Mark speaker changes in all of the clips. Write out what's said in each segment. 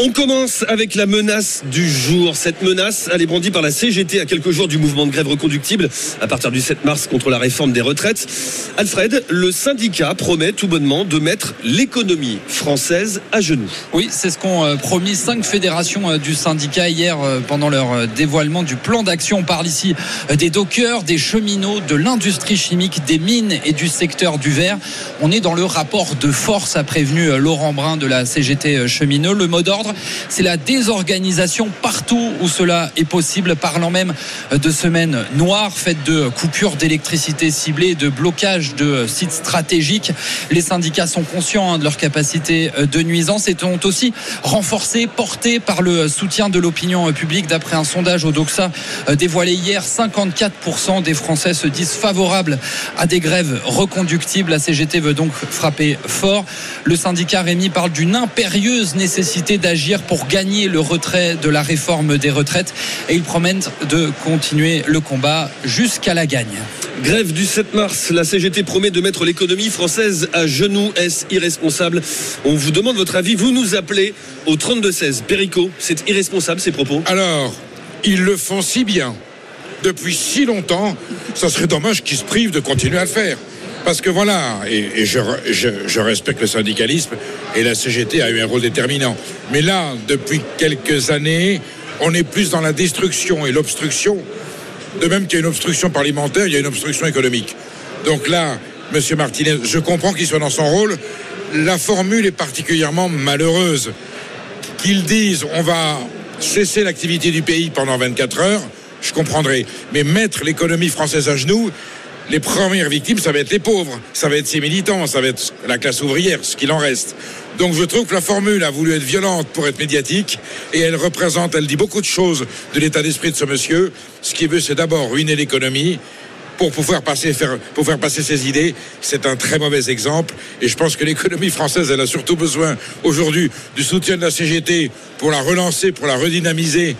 Speaker 1: On commence avec la menace du jour. Cette menace, elle est brandie par la CGT à quelques jours du mouvement de grève reconductible à partir du 7 mars contre la réforme des retraites. Alfred, le syndicat promet tout bonnement de mettre l'économie française à genoux.
Speaker 2: Oui, c'est ce qu'ont euh, promis cinq fédérations euh, du syndicat hier euh, pendant leur dévoilement du plan d'action. On parle ici des dockers, des cheminots, de l'industrie chimique, des mines et du secteur du verre. On est dans le rapport de force, a prévenu Laurent Brun de la CGT cheminot. Le mot d'ordre c'est la désorganisation partout où cela est possible, parlant même de semaines noires faites de coupures d'électricité ciblées, de blocage de sites stratégiques. Les syndicats sont conscients hein, de leur capacité de nuisance et ont aussi renforcé, porté par le soutien de l'opinion publique. D'après un sondage au Doxa euh, dévoilé hier, 54% des Français se disent favorables à des grèves reconductibles. La CGT veut donc frapper fort. Le syndicat Rémi parle d'une impérieuse nécessité d'agir pour gagner le retrait de la réforme des retraites et ils promettent de continuer le combat jusqu'à la gagne.
Speaker 1: Grève du 7 mars, la CGT promet de mettre l'économie française à genoux. Est-ce irresponsable? On vous demande votre avis. Vous nous appelez au 32-16. Perico, c'est irresponsable ces propos?
Speaker 3: Alors, ils le font si bien depuis si longtemps, ça serait dommage qu'ils se privent de continuer à le faire. Parce que voilà, et, je, respecte le syndicalisme, et la CGT a eu un rôle déterminant. Mais là, depuis quelques années, on est plus dans la destruction et l'obstruction. De même qu'il y a une obstruction parlementaire, il y a une obstruction économique. Donc là, M. Martinez, je comprends qu'il soit dans son rôle. La formule est particulièrement malheureuse. Qu'ils disent on va cesser l'activité du pays pendant 24 heures, je comprendrai. Mais mettre l'économie française à genoux, les premières victimes, ça va être les pauvres, ça va être ces militants, ça va être la classe ouvrière, ce qu'il en reste. Donc je trouve que la formule a voulu être violente pour être médiatique et elle représente, elle dit beaucoup de choses de l'état d'esprit de ce monsieur. Ce qu'il veut, c'est d'abord ruiner l'économie pour pouvoir passer, faire, passer ses idées. C'est un très mauvais exemple. Et je pense que l'économie française, elle a surtout besoin aujourd'hui du soutien de la CGT pour la relancer, pour la redynamiser,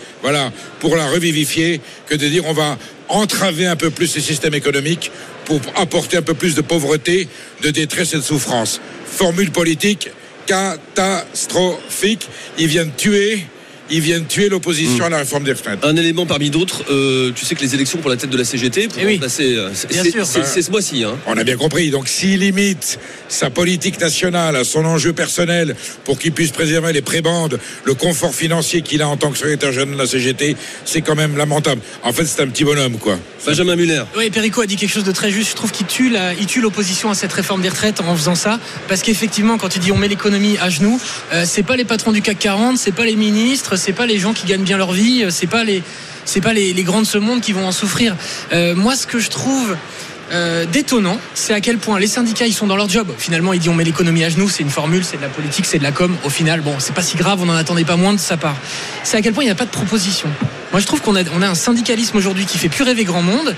Speaker 3: pour la revivifier, que de dire on va entraver un peu plus les systèmes économiques pour apporter un peu plus de pauvreté, de détresse et de souffrance. Formule politique catastrophique. Ils viennent tuer ils viennent tuer l'opposition à la réforme des retraites.
Speaker 1: Un élément parmi d'autres, euh, tu sais que les élections pour la tête de la CGT,
Speaker 2: eh oui.
Speaker 1: Euh, c'est ce mois-ci. Hein.
Speaker 3: On a bien compris. Donc s'il limite sa politique nationale à son enjeu personnel pour qu'il puisse préserver les prébandes, le confort financier qu'il a en tant que secrétaire général de la CGT, c'est quand même lamentable. En fait, c'est un petit bonhomme, quoi.
Speaker 1: Benjamin Muller.
Speaker 4: Oui, Perico a dit quelque chose de très juste. Je trouve qu'il tue l'opposition à cette réforme des retraites en faisant ça. Parce qu'effectivement, quand il dit on met l'économie à genoux, euh, c'est pas les patrons du CAC 40, c'est pas les ministres, c'est pas les gens qui gagnent bien leur vie, c'est pas les pas les, les grands de ce monde qui vont en souffrir. Euh, moi, ce que je trouve euh, détonnant, c'est à quel point les syndicats ils sont dans leur job. Finalement, ils disent on met l'économie à genoux, c'est une formule, c'est de la politique, c'est de la com. Au final, bon, c'est pas si grave, on n'en attendait pas moins de sa part. C'est à quel point il n'y a pas de proposition. Moi, je trouve qu'on a, on a un syndicalisme aujourd'hui qui fait plus rêver grand monde.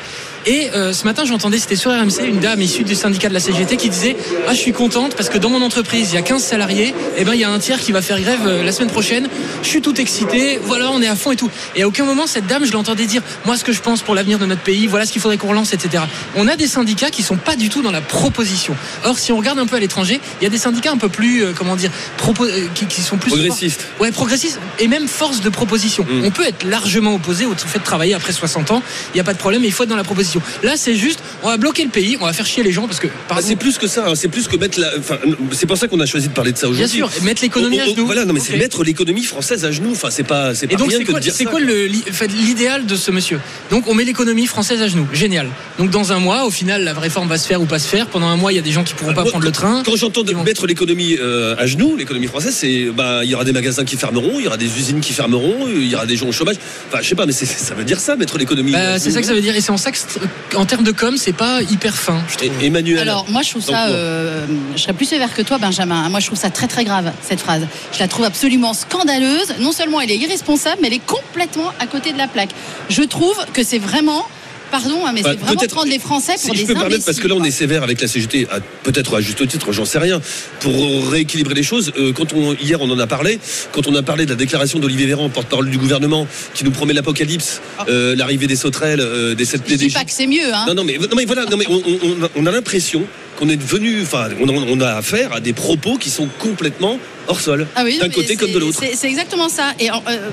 Speaker 4: Et euh, ce matin, j'entendais, c'était sur RMC, une dame issue du syndicat de la CGT qui disait Ah, je suis contente parce que dans mon entreprise, il y a 15 salariés, et eh ben il y a un tiers qui va faire grève euh, la semaine prochaine. Je suis tout excité, voilà, on est à fond et tout. Et à aucun moment, cette dame, je l'entendais dire Moi, ce que je pense pour l'avenir de notre pays, voilà ce qu'il faudrait qu'on relance, etc. On a des syndicats qui sont pas du tout dans la proposition. Or, si on regarde un peu à l'étranger, il y a des syndicats un peu plus, euh, comment dire, qui, sont plus.
Speaker 1: Progressistes.
Speaker 4: Ouais, progressistes et même force de proposition. Mm. On peut être largement opposé au fait de travailler après 60 ans, il n'y a pas de problème, il faut être dans la proposition. Là, c'est juste, on va bloquer le pays, on va faire chier les gens parce que.
Speaker 1: Bah, c'est plus que ça, hein. c'est plus que mettre la. c'est pour ça qu'on a choisi de parler de ça aujourd'hui.
Speaker 4: Bien sûr, mettre l'économie à genoux.
Speaker 1: Voilà, non, mais c'est mettre l'économie française à genoux. Enfin, c'est pas, c'est pas
Speaker 4: donc,
Speaker 1: rien que
Speaker 4: quoi,
Speaker 1: de dire
Speaker 4: C'est quoi l'idéal de ce monsieur? Donc, on met l'économie française à genoux. Génial. Donc, dans un mois, au final, la réforme va se faire ou pas se faire. Pendant un mois, il y a des gens qui pourront pas prendre le train.
Speaker 1: Quand j'entends mettre l'économie euh, à genoux, l'économie française, c'est, bah, il y aura des magasins qui fermeront, il y aura des usines qui fermeront, il y aura des gens au chômage. Enfin, je sais pas, mais ça veut dire ça, mettre l'économie.
Speaker 4: Bah, c'est ça que ça veut dire. Et c'est en ça en termes de com, c'est pas hyper fin.
Speaker 1: Emmanuel.
Speaker 5: Alors, moi, je trouve ça. Euh, je serais plus sévère que toi, Benjamin. Moi, je trouve ça très, très grave, cette phrase. Je la trouve absolument scandaleuse. Non seulement elle est irresponsable, mais elle est complètement à côté de la plaque. Je trouve que c'est vraiment pardon, hein, mais
Speaker 1: Bah,
Speaker 5: c'est vraiment prendre les Français
Speaker 1: Si
Speaker 5: pour
Speaker 1: je
Speaker 5: des
Speaker 1: peux me permettre, parce que là on est sévère avec la CGT, peut-être à juste titre, j'en sais rien, pour rééquilibrer les choses. euh, quand on, hier on en a parlé, quand on a parlé de la déclaration d'Olivier Véran, porte-parole du gouvernement, qui nous promet l'apocalypse, euh, l'arrivée des sauterelles, euh, des sept.
Speaker 5: Je dis pas que c'est mieux, hein.
Speaker 1: Non, non, mais, non, mais voilà, non, mais on, on- on a l'impression qu'on est devenu, enfin, on, a affaire à des propos qui sont complètement hors sol,
Speaker 5: Ah oui,
Speaker 1: d'un côté comme de l'autre.
Speaker 5: C'est c'est exactement ça. Et en- euh,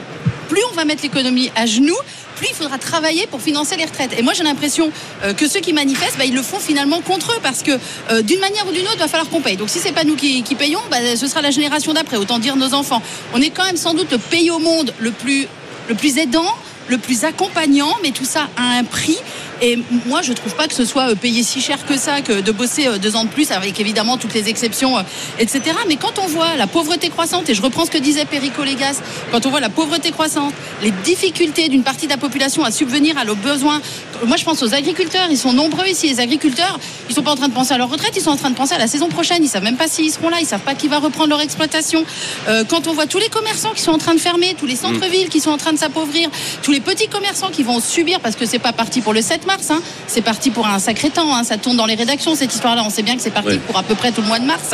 Speaker 5: plus on va mettre l'économie à genoux, plus il faudra travailler pour financer les retraites. Et moi, j'ai l'impression euh, que ceux qui manifestent, bah, ils le font finalement contre eux, parce que euh, d'une manière ou d'une autre, il va falloir qu'on paye. Donc si c'est pas nous qui, payons, bah, ce sera la génération d'après. Autant dire nos enfants. On est quand même sans doute le pays au monde le plus, le plus aidant, le plus accompagnant, mais tout ça a un prix. Et moi, je trouve pas que ce soit euh, payé si cher que ça, que de bosser euh, deux ans de plus, avec évidemment toutes les exceptions, euh, etc. Mais quand on voit la pauvreté croissante, et je reprends ce que disait Perico Légas, quand on voit la pauvreté croissante, les difficultés d'une partie de la population à subvenir à leurs besoins, moi je pense aux agriculteurs, ils sont nombreux ici, les agriculteurs, ils sont pas en train de penser à leur retraite, ils sont en train de penser à la saison prochaine, ils savent même pas s'ils seront là, ils savent pas qui va reprendre leur exploitation. Euh, quand on voit tous les commerçants qui sont en train de fermer, tous les centres-villes qui sont en train de s'appauvrir, tous les petits commerçants qui vont subir, parce que c'est pas parti pour le 7 mars, hein, c'est parti pour un sacré temps, hein, ça tourne dans les rédactions cette histoire-là, on sait bien que c'est parti
Speaker 1: Ouais.
Speaker 5: pour à peu près tout le mois de mars.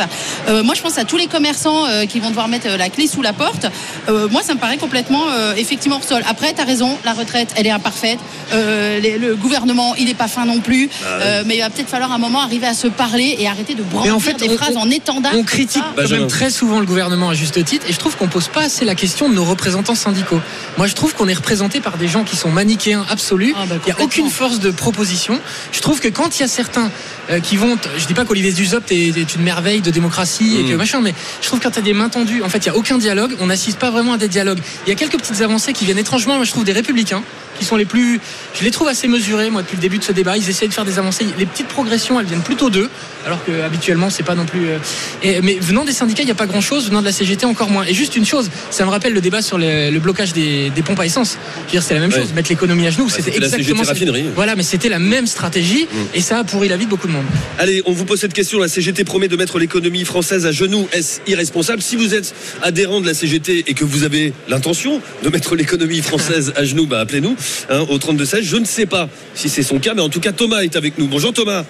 Speaker 5: Euh, moi je pense à tous les commerçants euh, qui vont devoir mettre euh, la clé sous la porte. Euh, moi ça me paraît complètement euh, effectivement hors sol. Après, tu as raison, la retraite elle est imparfaite, Euh, les- le gouvernement il n'est pas fin non plus, Euh, mais il va peut-être falloir un moment arriver à se parler et arrêter de brandir
Speaker 4: en fait,
Speaker 5: des
Speaker 4: on-
Speaker 5: phrases
Speaker 4: on-
Speaker 5: en étendard.
Speaker 4: On critique
Speaker 5: ça.
Speaker 4: quand même très souvent le gouvernement à juste titre et je trouve qu'on pose pas assez la question de nos représentants syndicaux. Moi je trouve qu'on est représenté par des gens qui sont manichéens absolus.
Speaker 5: Ah, bah,
Speaker 4: Il n'y a aucune force de proposition. Je trouve que quand il y a certains euh, qui vont, je dis pas qu'Olivier Dussopt est, est une merveille de démocratie et que
Speaker 1: Mm.
Speaker 4: machin, mais je trouve que quand tu as des mains tendues, en fait il y a aucun dialogue, on n'assiste pas vraiment à des dialogues. Il y a quelques petites avancées qui viennent étrangement, moi je trouve des républicains qui sont les plus, je les trouve assez mesurés moi depuis le début de ce débat. Ils essayent de faire des avancées. Les petites progressions elles viennent plutôt d'eux, alors que habituellement c'est pas non plus. euh, et- mais venant des syndicats, il n'y a pas grand chose. Venant de la CGT, encore moins. Et juste une chose, ça me rappelle le débat sur le, le blocage des, des pompes à essence. Je veux dire, c'est la même
Speaker 1: Ouais.
Speaker 4: chose. Mettre l'économie à genoux,
Speaker 1: Bah,
Speaker 4: c'était
Speaker 1: c'était la
Speaker 4: exactement.
Speaker 1: CGT raffinerie.
Speaker 4: Voilà, mais c'était la même stratégie
Speaker 1: Mm.
Speaker 4: et ça a pourri la vie de beaucoup de monde.
Speaker 1: Allez, on vous pose cette question. La CGT promet de mettre l'économie française à genoux. Est-ce irresponsable? Si vous êtes adhérent de la CGT et que vous avez l'intention de mettre l'économie française à genoux, bah appelez-nous hein, au 32-16. Je ne sais pas si c'est son cas, mais en tout cas, Thomas est avec nous. Bonjour Thomas.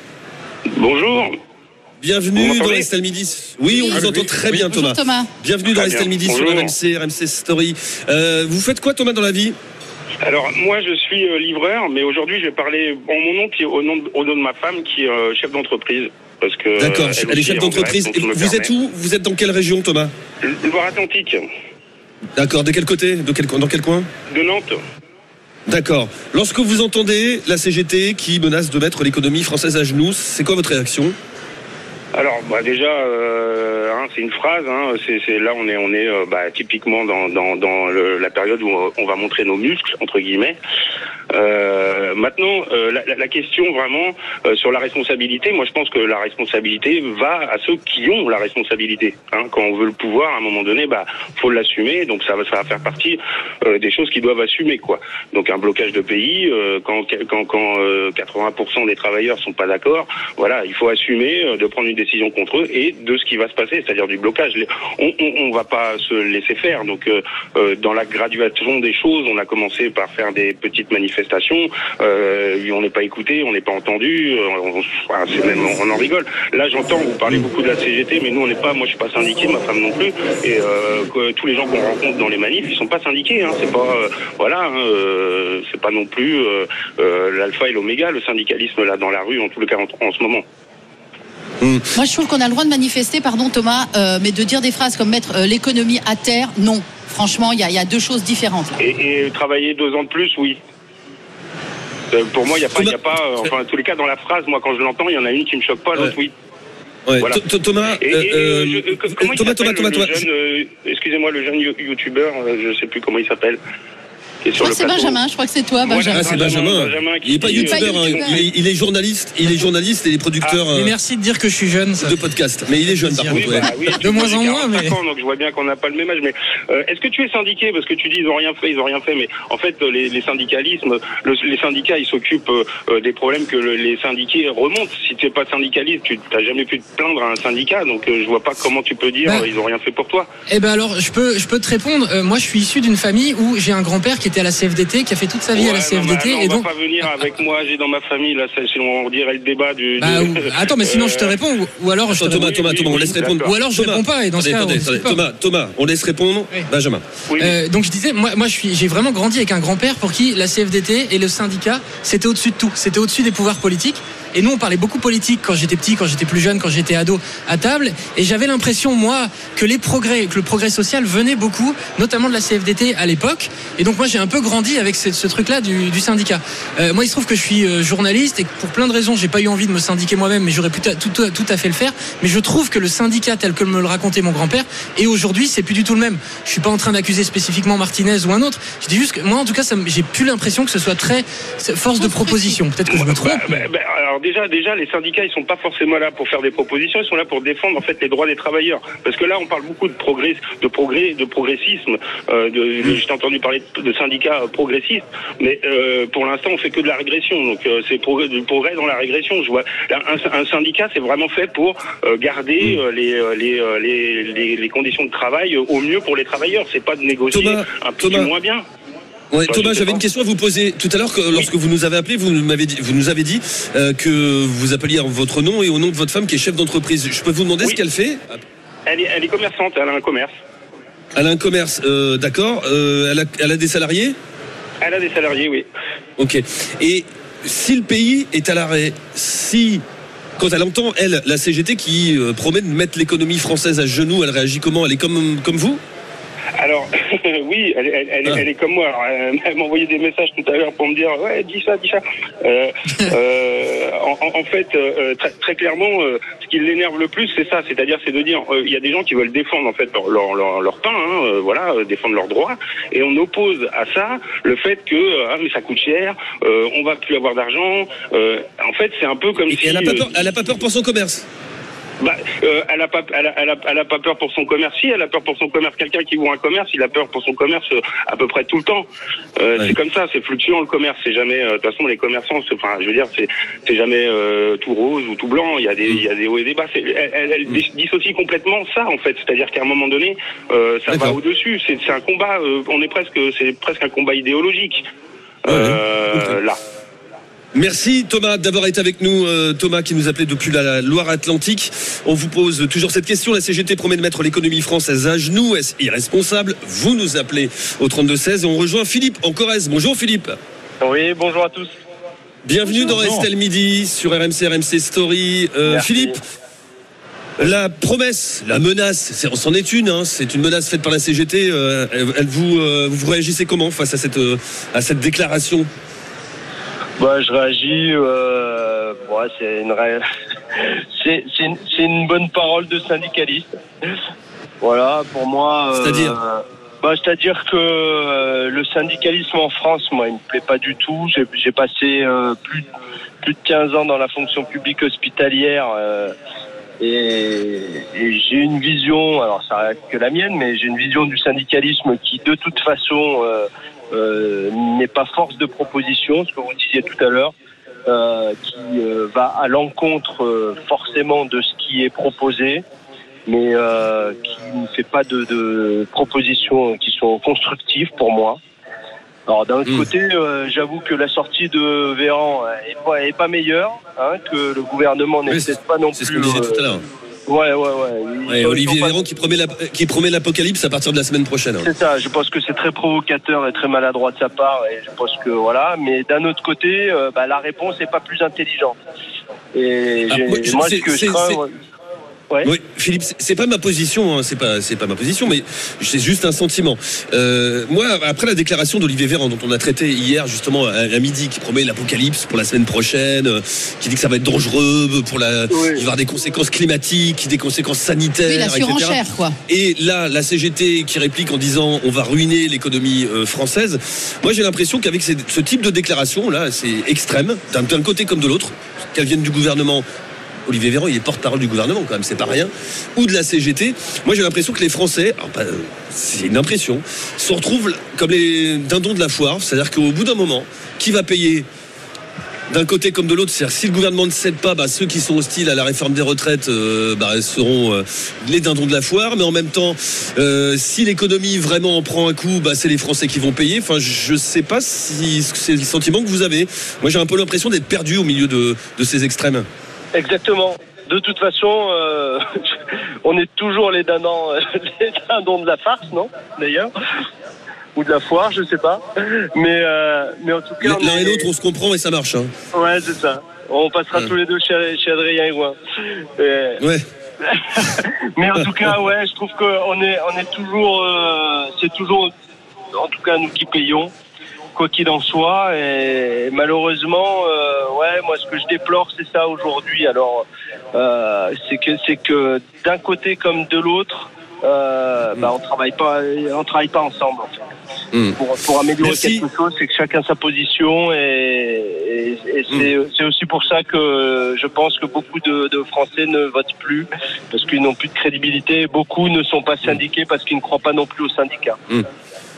Speaker 6: Bonjour. Vous
Speaker 1: Bienvenue dans Estelle Midi. Oui, on
Speaker 5: Oui.
Speaker 1: vous entend très
Speaker 3: Oui.
Speaker 1: bien,
Speaker 5: Bonjour
Speaker 1: Thomas.
Speaker 5: Thomas.
Speaker 1: Bienvenue dans Estelle
Speaker 6: bien.
Speaker 1: Midi sur. RMC, RMC Story. Euh, vous faites quoi, Thomas, dans la vie?
Speaker 6: Alors moi je suis euh, livreur, mais aujourd'hui je vais parler en mon nom puis au nom de, au nom de ma femme qui est euh, chef d'entreprise. Parce que
Speaker 1: D'accord, elle est chef
Speaker 6: en
Speaker 1: d'entreprise.
Speaker 6: grève,
Speaker 1: Vous êtes où? Vous êtes dans quelle région, Thomas?
Speaker 6: Le Loire-Atlantique,
Speaker 1: D'accord, de quel côté? De quel, Dans quel coin?
Speaker 6: De Nantes.
Speaker 1: D'accord. Lorsque vous entendez la CGT qui menace de mettre l'économie française à genoux, c'est quoi votre réaction?
Speaker 6: Alors bah déjà euh, hein, c'est une phrase. Hein, c'est, là on est on est euh, bah, typiquement dans la période où euh, on va montrer nos muscles entre guillemets. Euh, maintenant euh, la, la- question vraiment euh, sur la responsabilité. Moi je pense que la responsabilité va à ceux qui ont la responsabilité. Hein, quand on veut le pouvoir à un moment donné, bah faut l'assumer. Donc ça va ça va faire partie euh, des choses qui doivent assumer quoi. Donc un blocage de pays euh, quand quand quand euh, 80% des travailleurs sont pas d'accord. Voilà il faut assumer euh, de prendre une décision contre eux et de ce qui va se passer, c'est-à-dire du blocage. On, on, on va pas se laisser faire. Donc, euh, euh, dans la graduation des choses, on a commencé par faire des petites manifestations. Euh, on n'est pas écouté, on n'est pas entendu. euh, on, même, en rigole. Là, j'entends vous parlez beaucoup de la CGT, mais nous, on n'est pas. Moi, je suis pas syndiqué, ma femme non plus. Et euh, que tous les gens qu'on rencontre dans les manifs, ils sont pas syndiqués. Hein, c'est pas, euh, voilà, hein, euh, c'est pas non plus euh, euh, l'alpha et l'oméga, le syndicalisme là dans la rue, en tout cas en, en ce moment.
Speaker 5: Moi, je trouve qu'on a le droit de manifester, pardon Thomas, euh, mais de dire des phrases comme mettre euh, l'économie à terre, non. Franchement, il y, a- il y a deux choses différentes. là.
Speaker 6: Et, et travailler deux ans de plus, oui. Euh, Pour moi, il n'y a pas, y a pas euh, enfin, en tous les cas, dans la phrase, moi, quand je l'entends, il y en a une qui me choque pas, l'autre, oui.
Speaker 1: Ouais,
Speaker 6: Voilà.
Speaker 1: Th- Thomas,
Speaker 6: Et, et,
Speaker 1: euh,
Speaker 6: je- comment il
Speaker 1: Thomas, Thomas, Thomas,
Speaker 6: euh, excusez-moi, le jeune you- youtubeur, je sais plus comment il s'appelle, qui est
Speaker 5: Je
Speaker 6: sur
Speaker 5: crois
Speaker 6: le
Speaker 5: que c'est. Benjamin, je crois que c'est toi. Benjamin.
Speaker 1: Ah, c'est
Speaker 6: Benjamin,
Speaker 1: Benjamin.
Speaker 6: Benjamin qui
Speaker 1: il est pas youtubeur,
Speaker 5: Il est pas
Speaker 1: hein.
Speaker 5: youtubeur.
Speaker 1: il, est, il est journaliste. Il est journaliste et il est producteur
Speaker 4: Mais
Speaker 1: euh,
Speaker 4: merci de dire que je suis jeune. ça.
Speaker 1: de podcast. Mais il est jeune par
Speaker 4: Oui,
Speaker 1: contre.
Speaker 6: Oui, bah oui,
Speaker 4: De moins en moins,
Speaker 6: 45
Speaker 4: mais-
Speaker 6: ans, donc je vois bien qu'on n'a pas le même âge. Mais euh, est-ce que tu es syndiqué? Parce que tu dis ils ont rien fait, ils ont rien fait. Mais en fait, euh, les, les syndicalismes, le- les syndicats, ils s'occupent euh, des problèmes que le- les syndiqués remontent. Si tu n'es pas syndicaliste, tu n'as jamais pu te plaindre à un syndicat. Donc euh, je vois pas comment tu peux dire
Speaker 4: Bah.
Speaker 6: ils ont rien fait pour toi.
Speaker 4: Eh ben alors, je peux, je peux te répondre. Euh, moi, je suis issu d'une famille où j'ai un grand-père qui était était à la CFDT, qui a fait toute sa vie à la
Speaker 6: non,
Speaker 4: CFDT.
Speaker 6: mais
Speaker 4: et
Speaker 6: on
Speaker 4: donc,
Speaker 6: va pas venir avec moi, j'ai dans ma famille, là, on dirait le débat du.
Speaker 4: Bah,
Speaker 6: du-
Speaker 4: ou- attends, mais sinon je te
Speaker 6: Euh,
Speaker 4: réponds, ou, ou alors je te
Speaker 1: Thomas,
Speaker 4: réponds.
Speaker 1: Thomas,
Speaker 6: oui,
Speaker 1: Thomas, on laisse répondre.
Speaker 4: Ou alors je
Speaker 1: Thomas,
Speaker 4: réponds pas, et dans ce
Speaker 1: attendez,
Speaker 4: cas, on
Speaker 1: attendez,
Speaker 4: discute
Speaker 1: attendez,
Speaker 4: pas.
Speaker 1: Thomas, Thomas, on laisse répondre.
Speaker 4: Oui.
Speaker 1: Benjamin.
Speaker 6: oui,
Speaker 4: Euh, donc je disais, moi, moi je suis, j'ai vraiment grandi avec un grand-père pour qui la CFDT et le syndicat, c'était au-dessus de tout, c'était au-dessus des pouvoirs politiques. Et nous, on parlait beaucoup politique quand j'étais petit, quand j'étais plus jeune, quand j'étais ado à table. Et j'avais l'impression, moi, que les progrès, que le progrès social venait beaucoup, notamment de la CFDT à l'époque. Et donc moi, j'ai un peu grandi avec ce, ce truc-là du, du syndicat. Euh, moi, il se trouve que je suis euh, journaliste et que pour plein de raisons, j'ai pas eu envie de me syndiquer moi-même, mais j'aurais pu tout, tout, tout à fait le faire. Mais je trouve que le syndicat tel que me le racontait mon grand-père, et aujourd'hui, c'est plus du tout le même. Je suis pas en train d'accuser spécifiquement Martinez ou un autre. Je dis juste que moi, en tout cas, j'ai plus l'impression que ce soit très force de proposition. Peut-être que je me trompe.
Speaker 6: Bah, bah, bah, alors déjà, déjà, les syndicats, ils sont pas forcément là pour faire des propositions, ils sont là pour défendre en fait les droits des travailleurs. Parce que là, on parle beaucoup de progrès, de progrès, de progressisme. Euh, de, J'ai entendu parler de, de syndicats euh, progressistes, mais euh, pour l'instant, on fait que de la régression. Donc euh, c'est progrès, du progrès dans la régression. Je vois un, un syndicat, c'est vraiment fait pour euh, garder euh, les, les, euh, les, les, conditions de travail au mieux pour les travailleurs. C'est pas de négocier
Speaker 1: Thomas,
Speaker 6: un peu
Speaker 1: Thomas.
Speaker 6: moins bien.
Speaker 1: Ouais, Thomas, j'avais une question à vous poser tout à l'heure. que Lorsque vous nous avez appelé, vous, m'avez dit, vous nous avez dit euh, que vous appeliez en votre nom et au nom de votre femme qui est chef d'entreprise. Je peux vous demander
Speaker 6: Oui.
Speaker 1: ce qu'elle fait?
Speaker 6: Elle est, elle est commerçante, elle a un commerce.
Speaker 1: Elle a un commerce, euh, d'accord. Euh, elle, a, elle a des salariés?
Speaker 6: Elle a des salariés, oui.
Speaker 1: Ok. Et si le pays est à l'arrêt, si quand elle entend elle la CGT qui euh, promet de mettre l'économie française à genoux, elle réagit comment? Elle est comme comme vous?
Speaker 6: Alors, oui, elle, elle- elle- elle est comme moi. Alors, elle, m'a envoyé des messages tout à l'heure pour me dire Ouais, dis ça, dis ça. Euh, euh, en, fait, euh, très, très clairement, euh, ce qui l'énerve le plus, c'est ça. C'est-à-dire, c'est de dire euh, il y a des gens qui veulent défendre en fait leur, leur, leur, leur pain, hein, euh, voilà, euh, défendre leurs droits. Et on oppose à ça le fait que euh, ah, mais ça coûte cher, euh, on va plus avoir d'argent. Euh, en fait, c'est un peu comme
Speaker 1: Et
Speaker 6: si.
Speaker 1: elle a pas
Speaker 6: euh,
Speaker 1: peur. Elle a pas peur pour son commerce.
Speaker 6: Bah, euh, elle a pas, elle a, elle a- elle a pas peur pour son commerce. Si, elle a peur pour son commerce. Quelqu'un qui ouvre un commerce, il a peur pour son commerce euh, à peu près tout le temps. Euh,
Speaker 1: Ouais.
Speaker 6: C'est comme ça, c'est fluctuant le commerce. C'est jamais, euh, de toute façon, les commerçants, c'est- enfin, je veux dire, c'est, c'est jamais tout rose ou tout blanc. Il y a des, il y a des hauts et des bas. Elle, elle, elle dis- dissocie complètement ça, en fait. C'est-à-dire qu'à un moment donné, ça va
Speaker 1: D'accord.
Speaker 6: au-dessus. C'est, c'est un combat. on est presque, c'est presque un combat idéologique. Là.
Speaker 1: Merci Thomas d'avoir été avec nous. Euh, Thomas qui nous appelait depuis la Loire-Atlantique. On vous pose toujours cette question. La CGT promet de mettre l'économie française à genoux. Est-ce irresponsable? Vous nous appelez au 32-16 et on rejoint Philippe en Corrèze. Bonjour Philippe.
Speaker 7: Oui, bonjour à tous.
Speaker 1: Bienvenue dans. Estelle Midi sur RMC, RMC Story. Euh. Philippe, la promesse, la menace, c'est- on s'en est une. hein, c'est une menace faite par la CGT. euh, elle, elle vous, euh, vous réagissez comment face à cette, euh, à cette déclaration?
Speaker 7: Bah, je réagis. Euh, ouais, c'est une, ré- c'est, c'est une, c'est une bonne parole de syndicaliste. Voilà, pour moi. euh,
Speaker 1: C'est-à-dire
Speaker 7: bah, C'est-à-dire que euh, le syndicalisme en France, moi, il me plaît pas du tout. J'ai, j'ai passé euh, plus, plus de 15 ans dans la fonction publique hospitalière. Et, et j'ai une vision, alors ça reste que la mienne, mais j'ai une vision du syndicalisme qui, de toute façon, euh, euh, n'est pas force de proposition, ce que vous disiez tout à l'heure, euh, qui euh, va à l'encontre euh, forcément de ce qui est proposé, mais euh, qui ne fait pas de, de propositions qui sont constructives pour moi. Alors d'un autre
Speaker 1: Mm.
Speaker 7: côté, euh, j'avoue que la sortie de Véran euh, est pas, est pas meilleure, hein, que le gouvernement n'est peut-être pas non
Speaker 1: C'est ce
Speaker 7: plus.
Speaker 1: qu'on disait tout à l'heure.
Speaker 7: euh, ouais, ouais, ouais.
Speaker 1: Ouais, Olivier Véran qui promet, la- qui promet l'apocalypse à partir de la semaine prochaine. hein.
Speaker 7: C'est ça, je pense que c'est très provocateur et très maladroit de sa part, et je pense que voilà. Mais d'un autre côté, euh, bah, la réponse n'est pas plus intelligente. Et
Speaker 1: Ah, moi, je-
Speaker 7: moi, ce que je crains, ouais.
Speaker 1: Oui, Philippe, c'est- pas ma position, hein, c'est pas, c'est pas ma position, mais c'est juste un sentiment. Euh, moi, après la déclaration d'Olivier Véran, dont on a traité hier justement à, à midi, qui promet l'apocalypse pour la semaine prochaine, euh, qui dit que ça va être dangereux pour la,
Speaker 7: Oui.
Speaker 1: il va y avoir des conséquences climatiques, des conséquences sanitaires,
Speaker 5: Oui, la
Speaker 1: etc.
Speaker 5: quoi.
Speaker 1: Et là, la CGT qui réplique en disant on va ruiner l'économie euh, française. Moi, j'ai l'impression qu'avec ce type de déclaration là, c'est extrême, d'un d'un côté comme de l'autre, qu'elles viennent du gouvernement. Olivier Véran, il est porte-parole du gouvernement quand même, c'est pas rien, ou de la CGT. Moi, j'ai l'impression que les Français, c'est une impression, se retrouvent comme les dindons de la foire, c'est-à-dire qu'au bout d'un moment, qui va payer d'un côté comme de l'autre? C'est-à-dire si le gouvernement ne cède pas, bah, ceux qui sont hostiles à la réforme des retraites euh, bah, seront euh, les dindons de la foire. Mais en même temps, euh, si l'économie vraiment en prend un coup, bah, c'est les Français qui vont payer. Enfin, je ne sais pas si c'est le sentiment que vous avez. Moi, j'ai un peu l'impression d'être perdu au milieu de ces extrêmes.
Speaker 7: Exactement. De toute façon, euh, on est toujours les dindons, les dindons de la farce, non D'ailleurs ou de la foire, je sais pas. Mais, euh, mais en tout cas.
Speaker 1: L'un et l'autre, on se comprend et ça marche. hein.
Speaker 7: Ouais, c'est ça. On passera
Speaker 1: Ouais.
Speaker 7: tous les deux chez, chez Adrien. Et-
Speaker 1: Ouais.
Speaker 7: Mais en tout cas, ouais, je trouve qu'on est, on est toujours, euh, c'est toujours, en tout cas nous qui payons, quoi qu'il en soit. Et malheureusement, euh, ouais, moi ce que je déplore, c'est ça aujourd'hui. Alors, euh, c'est que, c'est que d'un côté comme de l'autre, euh, bah, on travaille pas, on travaille pas ensemble. En fait.
Speaker 1: Mm.
Speaker 7: Pour, pour améliorer
Speaker 1: Merci.
Speaker 7: quelque chose, c'est que chacun sa position et, et, et c'est, c'est aussi pour ça que je pense que beaucoup de, de Français ne votent plus parce qu'ils n'ont plus de crédibilité. Beaucoup ne sont pas syndiqués parce qu'ils ne croient pas non plus aux syndicats.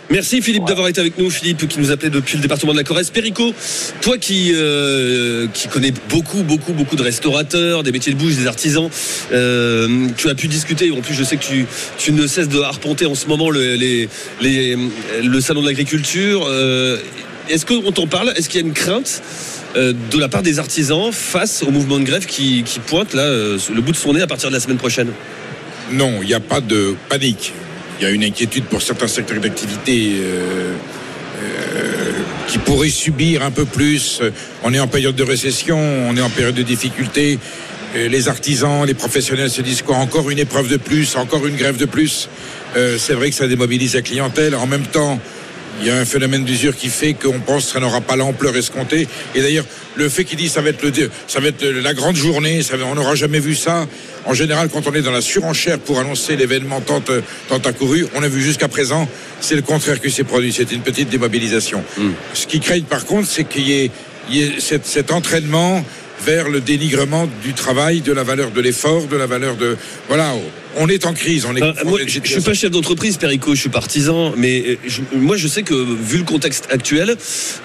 Speaker 1: Merci Philippe d'avoir été avec nous. Philippe qui nous appelait depuis le département de la Corrèze. Perico, toi qui euh, qui connais beaucoup beaucoup beaucoup de restaurateurs, des métiers de bouche, des artisans, euh, tu as pu discuter. En plus, je sais que tu tu ne cesses de arpenter en ce moment le les, les le salon de l'agriculture. Euh, Est-ce qu'on t'en parle? Est-ce qu'il y a une crainte de la part des artisans face au mouvement de grève qui, qui pointe là le bout de son nez à partir de la semaine prochaine?
Speaker 3: Non, il n'y a pas de panique. Il y a une inquiétude pour certains secteurs d'activité euh, euh, qui pourraient subir un peu plus. On est en période de récession, on est en période de difficulté. Euh, Les artisans, les professionnels se disent quoi Encore une épreuve de plus, encore une grève de plus. C'est vrai que ça démobilise la clientèle. En même temps, il y a un phénomène d'usure qui fait qu'on pense que ça n'aura pas l'ampleur escomptée. Et d'ailleurs, le fait qu'il dit ça va être le, ça va être la grande journée, ça on n'aura jamais vu ça. En général, quand on est dans la surenchère pour annoncer l'événement tant, euh, tant accouru, on a vu jusqu'à présent, c'est le contraire qui s'est produit. C'est une petite démobilisation. Ce qui craignent par contre, c'est qu'il y ait, il y ait cet, cet entraînement vers le dénigrement du travail, de la valeur de l'effort, de la valeur de... Voilà, on est en crise. On est
Speaker 1: Euh, moi, je, je suis pas chef d'entreprise, Perico, je suis partisan, mais euh, je- moi je sais que vu le contexte actuel,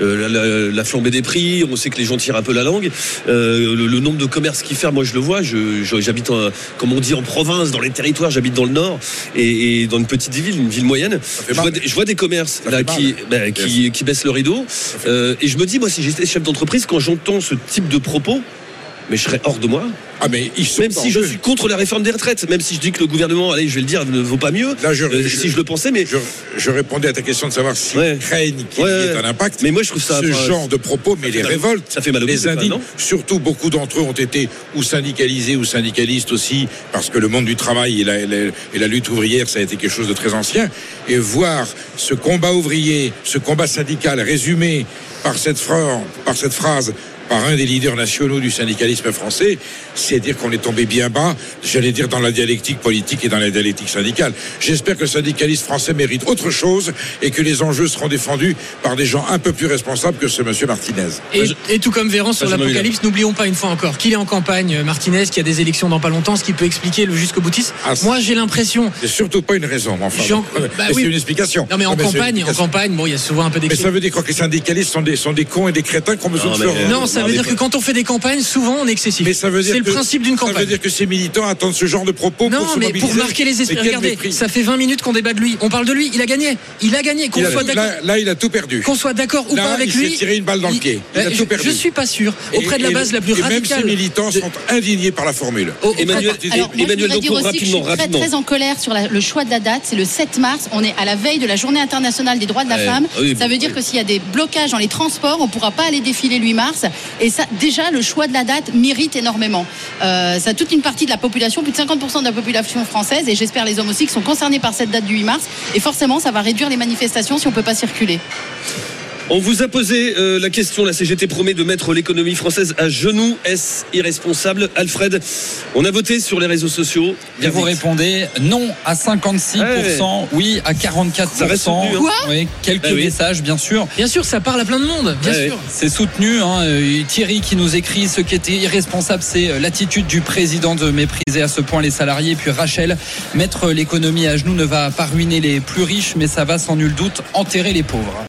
Speaker 1: euh, la, la- la flambée des prix, on sait que les gens tirent un peu la langue, euh, le, le nombre de commerces qui ferment, moi je le vois, je- je- j'habite, comme on dit, en province, dans les territoires, j'habite dans le nord et, et dans une petite ville, une ville moyenne. Je vois, des, je vois des commerces là qui, bah, qui, qui baissent le rideau et je me dis, moi si j'étais chef d'entreprise, quand j'entends ce type de propos, mais je serais hors de moi.
Speaker 3: Ah, mais ils sont
Speaker 1: Même si je suis contre la réforme des retraites, même si je dis que le gouvernement, allez, je vais le dire, ne vaut pas mieux.
Speaker 3: Là, je-
Speaker 1: euh,
Speaker 3: je-
Speaker 1: si je le pensais, mais
Speaker 3: Je, je répondais à ta question de savoir s'ils
Speaker 1: Ouais.
Speaker 3: craignent qu'il
Speaker 1: Ouais,
Speaker 3: y ait un impact.
Speaker 1: Mais moi, je trouve ça-
Speaker 3: Ce genre de propos, mais
Speaker 1: fait
Speaker 3: les révoltes.
Speaker 1: ça fait mal au
Speaker 3: Les
Speaker 1: non
Speaker 3: surtout beaucoup d'entre eux ont été ou syndicalisés ou syndicalistes aussi, parce que le monde du travail et la, la- et la lutte ouvrière, ça a été quelque chose de très ancien. Et voir ce combat ouvrier, ce combat syndical résumé par cette, phrase, par cette phrase par un des leaders nationaux du syndicalisme français, c'est dire qu'on est tombé bien bas, j'allais dire dans la dialectique politique et dans la dialectique syndicale. J'espère que le syndicalisme français mérite autre chose et que les enjeux seront défendus par des gens un peu plus responsables que ce monsieur Martinez.
Speaker 4: Et, et tout comme Véran sur l'apocalypse, n'oublions pas une fois encore qu'il est en campagne, euh, Martinez, qu'il y a des élections dans pas longtemps, ce qui peut expliquer le jusqu'au boutiste.
Speaker 3: Ah,
Speaker 4: Moi, j'ai l'impression.
Speaker 3: C'est surtout pas une raison, mais enfin.
Speaker 4: Jean- bah
Speaker 3: mais
Speaker 4: oui.
Speaker 3: c'est une explication.
Speaker 4: Non, mais en campagne, en campagne, bon, il y a souvent un peu
Speaker 3: Mais
Speaker 4: d'excès.
Speaker 3: ça veut dire quoi que les syndicalistes sont des, sont des cons et des crétins qui ont besoin
Speaker 1: Non,
Speaker 3: de
Speaker 1: mais-
Speaker 3: se
Speaker 4: Non, ça veut
Speaker 1: mais
Speaker 4: dire que quand on fait des campagnes, souvent on est excessif.
Speaker 3: Mais ça veut dire que-
Speaker 4: principe d'une
Speaker 3: Ça veut dire que ces militants attendent ce genre de propos
Speaker 4: Non,
Speaker 3: pour se
Speaker 4: mais
Speaker 3: mobiliser.
Speaker 4: pour marquer les esprits. Regardez,
Speaker 3: mépris.
Speaker 4: ça fait 20 minutes qu'on débat de lui. On parle de lui. Il a gagné. Il a gagné. Qu'on soit d'accord.
Speaker 3: là, là, il a tout perdu.
Speaker 4: Qu'on soit d'accord ou
Speaker 3: Là,
Speaker 4: pas avec
Speaker 3: il s'est
Speaker 4: lui.
Speaker 3: tiré une balle dans le pied. Il a
Speaker 4: Euh,
Speaker 3: tout
Speaker 4: je-
Speaker 3: perdu.
Speaker 4: Je suis pas sûr. Auprès de la
Speaker 3: Et-
Speaker 4: base
Speaker 3: et-
Speaker 4: la plus
Speaker 3: et Même
Speaker 4: radicale.
Speaker 3: ces militants
Speaker 4: de-
Speaker 3: sont indignés par la formule.
Speaker 4: auprès-
Speaker 1: Emmanuel,
Speaker 5: Alors, moi,
Speaker 1: Emmanuel
Speaker 5: je dire que je suis très,
Speaker 1: rapidement.
Speaker 5: très en colère sur la- le choix de la date. C'est le 7 mars. On est à la veille de la journée internationale des droits de la femme.
Speaker 1: Oui,
Speaker 5: ça veut dire que s'il y a des blocages dans les transports, on ne pourra pas aller défiler le 8 mars. Et ça, déjà, le choix de la date mérite énormément. Euh, ça toute une partie de la population, plus de 50% de la population française, et j'espère les hommes aussi, qui sont concernés par cette date du 8 mars. Et forcément, ça va réduire les manifestations si on ne peut pas circuler.
Speaker 1: On vous a posé euh, la question, la CGT promet de mettre l'économie française à genoux. Est-ce irresponsable Alfred, on a voté sur les réseaux sociaux.
Speaker 2: Et vous
Speaker 1: Vite.
Speaker 2: répondez non à 56%, oui à 44%.
Speaker 1: Ça reste soutenu, hein.
Speaker 5: Quoi?
Speaker 2: Oui, quelques
Speaker 1: Ah oui.
Speaker 2: messages, bien sûr.
Speaker 4: Bien sûr, ça parle à plein de monde. Bien sûr.
Speaker 2: C'est soutenu. hein. Euh, Thierry qui nous écrit ce qui était irresponsable, c'est euh, l'attitude du président de mépriser à ce point les salariés. Puis Rachel, mettre l'économie à genoux ne va pas ruiner les plus riches, mais ça va sans nul doute enterrer les pauvres.